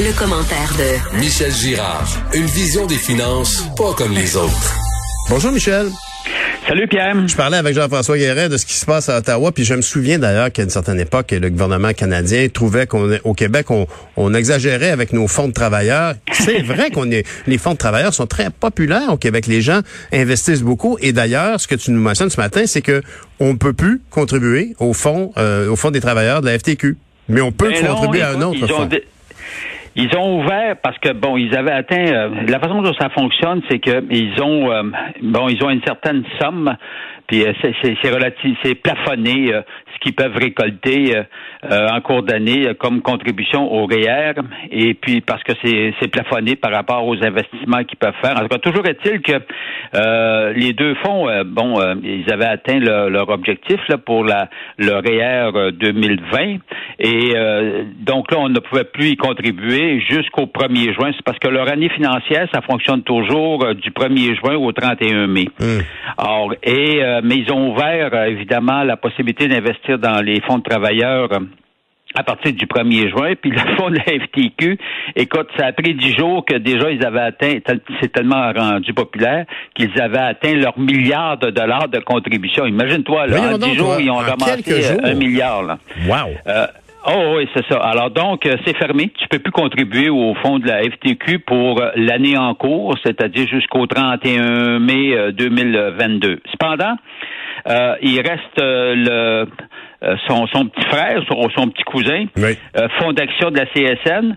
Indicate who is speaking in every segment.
Speaker 1: Le, commentaire de
Speaker 2: Michel Girard. Une vision des finances pas comme les autres.
Speaker 3: Bonjour Michel.
Speaker 4: Salut Pierre.
Speaker 3: Je parlais avec Jean-François Guérin de ce qui se passe à Ottawa, puis je me souviens d'ailleurs qu'à une certaine époque, le gouvernement canadien trouvait qu'au Québec, on, exagérait avec nos fonds de travailleurs. C'est vrai qu'on est, les fonds de travailleurs sont très populaires au Québec. Les gens investissent beaucoup. Et d'ailleurs, ce que tu nous mentionnes ce matin, c'est que on peut plus contribuer au fonds, euh, au fonds des travailleurs de la FTQ. Mais on peut ben contribuer à un autre fonds.
Speaker 4: Ils ont ouvert parce que bon, ils avaient atteint euh, la façon dont ça fonctionne, c'est que ils ont euh, bon, ils ont une certaine somme puis euh, c'est relatif, c'est plafonné euh, ce qu'ils peuvent récolter euh, en cours d'année comme contribution au REER. E et puis parce que c'est plafonné par rapport aux investissements qu'ils peuvent faire. En tout cas, toujours est-il que les deux fonds, bon, ils avaient atteint leur objectif là, pour la, le REER 2020. Et donc là, on ne pouvait plus y contribuer jusqu'au 1er juin. C'est parce que leur année financière, ça fonctionne toujours du 1er juin au 31 mai. Mmh. Alors, et euh, mais ils ont ouvert euh, évidemment la possibilité d'investir dans les fonds de travailleurs euh, à partir du 1er juin. Puis le fonds de la FTQ, écoute, ça a pris dix jours que déjà ils avaient atteint, c'est tellement rendu populaire, qu'ils avaient atteint leur milliard de dollars de contribution. Imagine-toi, là, en dix jours, ils ont ramassé un milliard. Là.
Speaker 3: Wow!
Speaker 4: Oh oui, c'est ça. Alors donc, c'est fermé. Tu peux plus contribuer au fonds de la FTQ pour l'année en cours, c'est-à-dire jusqu'au 31 mai 2022. Cependant, euh, il reste euh, le euh, son, son, petit frère, son, son petit cousin, oui. fonds d'action de la CSN,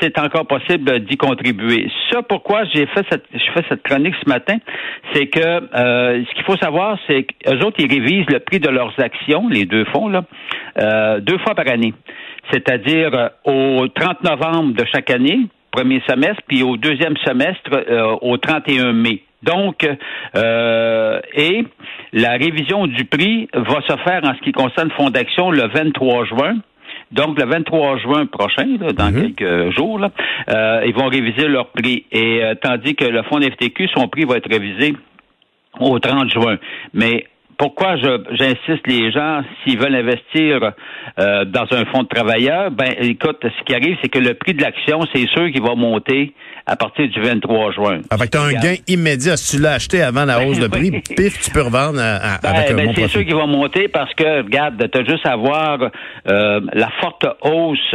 Speaker 4: c'est encore possible d'y contribuer. Ça, pourquoi j'ai fait cette, je fais cette chronique ce matin, c'est que ce qu'il faut savoir, c'est qu'eux autres, ils révisent le prix de leurs actions, les deux fonds, là, deux fois par année. C'est-à-dire au 30 novembre de chaque année, premier semestre, puis au deuxième semestre, au 31 mai. Donc, euh, et la révision du prix va se faire en ce qui concerne Fonds d'action le 23 juin. Donc, le 23 juin prochain, dans mhm. quelques jours, euh, ils vont réviser leur prix. Et euh, tandis que le fonds FTQ, son prix va être révisé au 30 juin. Mais pourquoi j'insiste les gens, s'ils veulent investir euh, dans un fonds de travailleurs, ben écoute, ce qui arrive, c'est que le prix de l'action, c'est sûr qu'il va monter à partir du 23 juin.
Speaker 3: Avec tu as un gain immédiat. Si tu l'as acheté avant la hausse de prix, pif, tu peux revendre à, ben, avec un ben,
Speaker 4: C'est sûr qu'il va monter parce que, regarde, tu as juste à voir euh, la forte hausse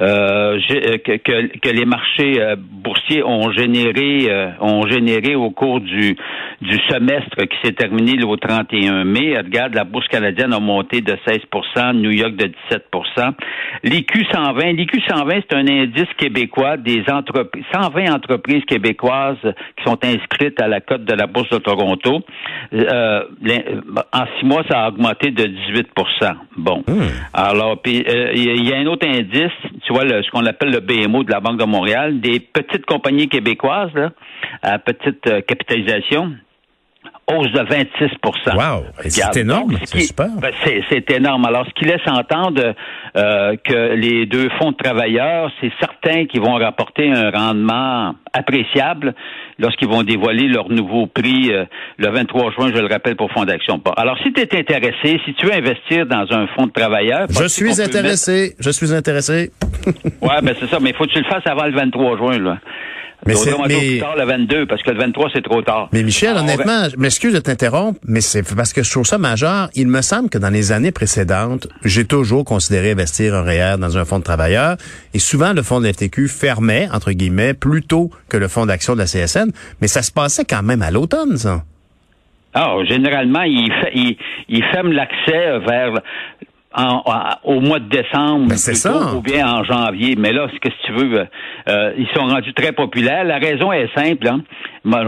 Speaker 4: euh, que, que, les marchés boursiers ont généré ont généré au cours du, du semestre qui s'est terminé au 31 mai. Regarde, la bourse canadienne a monté de 16% New York de 17 L'IQ 120, l'IQ 120, c'est un indice québécois des entreprises, 120 entreprises québécoises qui sont inscrites à la cote de la bourse de Toronto. Euh, en six mois, ça a augmenté de 18% Bon. Hmm. Alors, puis euh, il y, a un autre indice, tu vois, ce qu'on appelle le BMO de la Banque de Montréal, des petites compagnies québécoises là, à petite euh, capitalisation hausse de 26
Speaker 3: Wow! C'est énorme, c'est super.
Speaker 4: Ben, c'est énorme. Alors, ce qui laisse entendre euh, que les deux fonds de travailleurs, c'est certain qu'ils vont rapporter un rendement appréciable lorsqu'ils vont dévoiler leur nouveau prix euh, le 23 juin, je le rappelle, pour Fonds d'action. Alors, si tu es intéressé, si tu veux investir dans un fonds de travailleurs...
Speaker 3: Je suis intéressé, je suis intéressé.
Speaker 4: ouais, ben c'est ça, mais il faut que tu le fasses avant le 23 juin, là. Mais c'est plus tard le 22 parce que le 23 c'est trop tard.
Speaker 3: Mais Michel, honnêtement, je m'excuse de t'interrompre, mais c'est parce que je trouve ça majeur. Il me semble que dans les années précédentes, j'ai toujours considéré investir un REER dans un fonds de travailleurs et souvent le fonds de l'FTQ fermait entre guillemets plus tôt que le fonds d'action de la CSN, mais ça se passait quand même à l'automne ça.
Speaker 4: Ah, généralement, il, il, il ferme l'accès vers au mois de décembre
Speaker 3: ben,
Speaker 4: ou bien en janvier. Mais là, ce que si tu veux, euh, ils sont rendus très populaires. La raison est simple. Hein? Ben,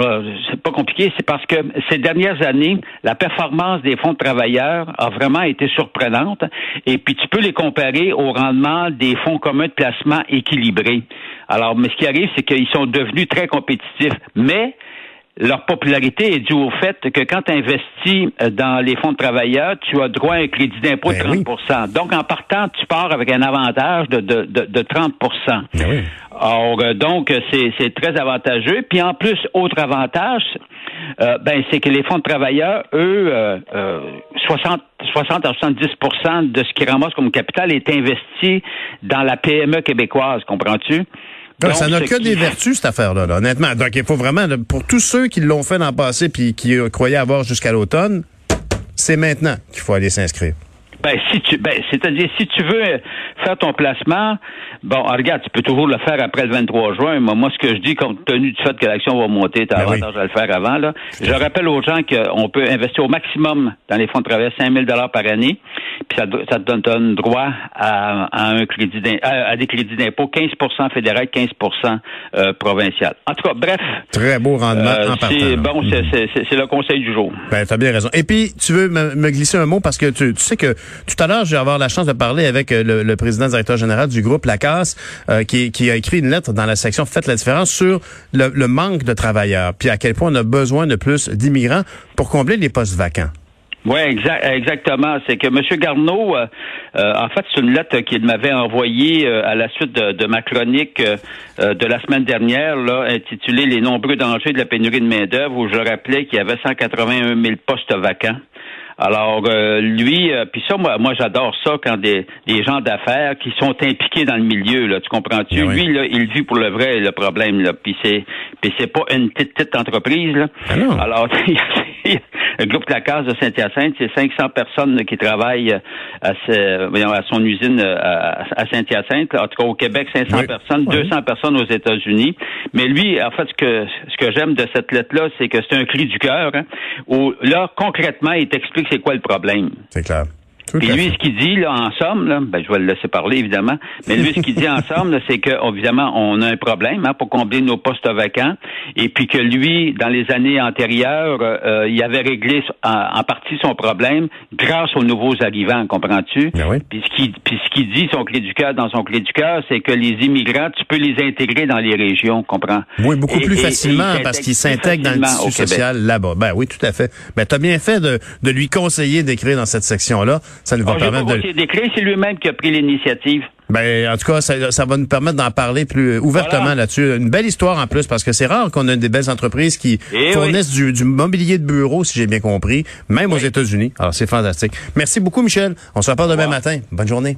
Speaker 4: c'est pas compliqué, c'est parce que ces dernières années, la performance des fonds de travailleurs a vraiment été surprenante. Et puis tu peux les comparer au rendement des fonds communs de placement équilibrés. Alors, mais ce qui arrive, c'est qu'ils sont devenus très compétitifs. Mais leur popularité est due au fait que quand tu investis euh, dans les fonds de travailleurs, tu as droit à un crédit d'impôt de 30%
Speaker 3: Ben
Speaker 4: Donc, en partant, tu pars avec un avantage de, de, de, de 30
Speaker 3: Ben
Speaker 4: Or, euh, donc, c'est, très avantageux. Puis en plus, autre avantage, euh, ben, c'est que les fonds de travailleurs, eux, euh, 60, 60 à 70% de ce qu'ils ramassent comme capital est investi dans la PME québécoise, comprends-tu?
Speaker 3: Donc, ça n'a que
Speaker 4: qui?
Speaker 3: des vertus, cette affaire-là, là, honnêtement. Donc, il faut vraiment, pour tous ceux qui l'ont fait dans le passé puis qui croyaient avoir jusqu'à l'automne, c'est maintenant qu'il faut aller s'inscrire.
Speaker 4: Ben, si tu, ben, c'est-à-dire, si tu veux faire ton placement, bon, ah, regarde, tu peux toujours le faire après le 23 juin. Moi, moi, ce que je dis, compte tenu du fait que l'action va monter, tu as
Speaker 3: Ben oui.
Speaker 4: avantage à le faire avant, là. Je rappelle aux gens qu'on peut investir au maximum dans les fonds de travail 5 000 par année, puis ça, ça te donne, donne droit à, à un crédit à, à des crédits d'impôt, 15% fédéral, 15% euh, provincial. En tout cas, bref.
Speaker 3: Très beau rendement
Speaker 4: euh,
Speaker 3: en partant.
Speaker 4: c'est bon, c'est- c'est c'est- c'est le conseil du jour.
Speaker 3: Ben, t'as bien raison. Et puis, tu veux me, me glisser un mot parce que tu, tu sais que tout à l'heure, je vais avoir la chance de parler avec euh, le, président directeur général du groupe Lacasse, euh, qui, qui a écrit une lettre dans la section Faites la différence sur le, le manque de travailleurs, puis à quel point on a besoin de plus d'immigrants pour combler les postes vacants.
Speaker 4: Oui, exact, exactement. C'est que M. Garneau, euh, euh, en fait, c'est une lettre qu'il m'avait envoyée euh, à la suite de, de ma chronique euh, de la semaine dernière, là, intitulée Les nombreux dangers de la pénurie de main-d'œuvre, où je rappelais qu'il y avait 181 000 postes vacants. Alors, euh, lui, euh, puis ça, moi, moi j'adore ça quand des, des gens d'affaires qui sont impliqués dans le milieu, là, tu comprends-tu?
Speaker 3: Ben oui.
Speaker 4: Lui, là, il vit pour le vrai le problème, là, puis c'est, puis c'est pas une petite, petite entreprise, là.
Speaker 3: Ah non.
Speaker 4: Alors, le groupe La Case de Saint-Hyacinthe, c'est 500 personnes qui travaillent euh, à, ce- voyons, à son usine euh, à, à Saint-Hyacinthe. En tout cas, au Québec, 500
Speaker 3: Oui.
Speaker 4: personnes,
Speaker 3: Oui.
Speaker 4: 200 personnes aux États-Unis. Mais lui, en fait, ce que, ce que j'aime de cette lettre-là, c'est que c'est un cri du cœur. hein, où là, concrètement, il t'explique c'est quoi le problème.
Speaker 3: C'est clair. Tout
Speaker 4: Puis lui,
Speaker 3: fait.
Speaker 4: ce qu'il dit, là, en somme, là, ben, je vais le laisser parler, évidemment, mais lui, ce qu'il dit en somme, c'est que, évidemment, on a un problème hein, pour combler nos postes vacants, et puis que lui, dans les années antérieures, euh, il avait réglé en, en partie son problème grâce aux nouveaux arrivants, comprends-tu?
Speaker 3: Ben oui.
Speaker 4: Puis ce qu'il qu'il dit, son clé du cœur, dans son clé du cœur, c'est que les immigrants, tu peux les intégrer dans les régions, comprends?
Speaker 3: Oui, beaucoup
Speaker 4: Et-
Speaker 3: plus
Speaker 4: et-
Speaker 3: facilement parce qu'il
Speaker 4: s'intègrent
Speaker 3: s'intègre dans le tissu social là-bas. Ben oui, tout à fait. Ben t'as bien fait de, de lui conseiller d'écrire dans cette section-là. Ça nous va permettre de.
Speaker 4: c'est lui-même qui a pris l'initiative.
Speaker 3: Ben en tout cas, ça, ça va nous permettre d'en parler plus ouvertement
Speaker 4: Voilà.
Speaker 3: là-dessus. Une belle histoire en plus parce que c'est rare qu'on ait des belles entreprises qui
Speaker 4: Eh
Speaker 3: fournissent du, du mobilier de bureau, si j'ai bien compris, même aux. États-Unis. Alors c'est fantastique. Merci beaucoup, Michel. On se reparle demain matin. Bonne journée.